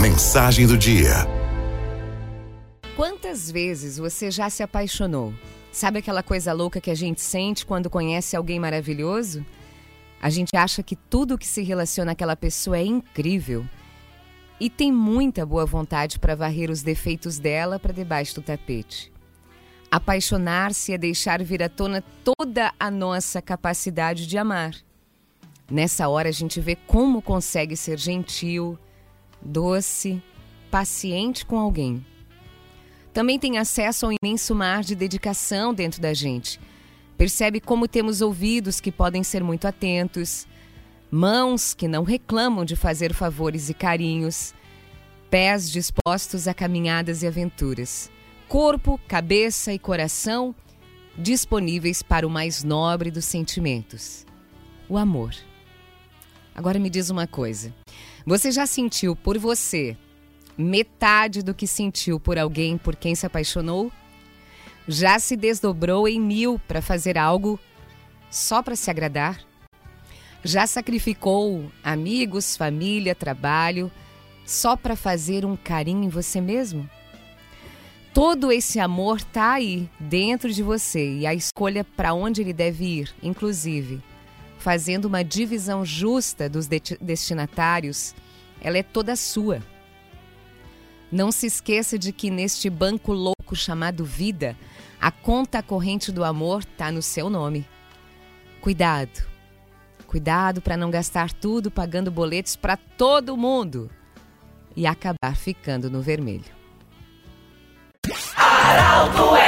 Mensagem do dia. Quantas vezes você já se apaixonou? Sabe aquela coisa louca que a gente sente quando conhece alguém maravilhoso? A gente acha que tudo que se relaciona àquela pessoa é incrível e tem muita boa vontade para varrer os defeitos dela para debaixo do tapete. Apaixonar-se é deixar vir à tona toda a nossa capacidade de amar. Nessa hora a gente vê como consegue ser gentil, doce, paciente com alguém. Também tem acesso ao imenso mar de dedicação dentro da gente. Percebe como temos ouvidos que podem ser muito atentos, mãos que não reclamam de fazer favores e carinhos, pés dispostos a caminhadas e aventuras, corpo, cabeça e coração disponíveis para o mais nobre dos sentimentos, o amor. Agora me diz uma coisa: você já sentiu por você metade do que sentiu por alguém por quem se apaixonou? Já se desdobrou em mil para fazer algo só para se agradar? Já sacrificou amigos, família, trabalho só para fazer um carinho em você mesmo? Todo esse amor tá aí, dentro de você, e a escolha para onde ele deve ir, inclusive, fazendo uma divisão justa dos destinatários, ela é toda sua. Não se esqueça de que neste banco louco chamado vida, a conta corrente do amor tá no seu nome. Cuidado. Cuidado para não gastar tudo pagando boletos para todo mundo e acabar ficando no vermelho. Aralto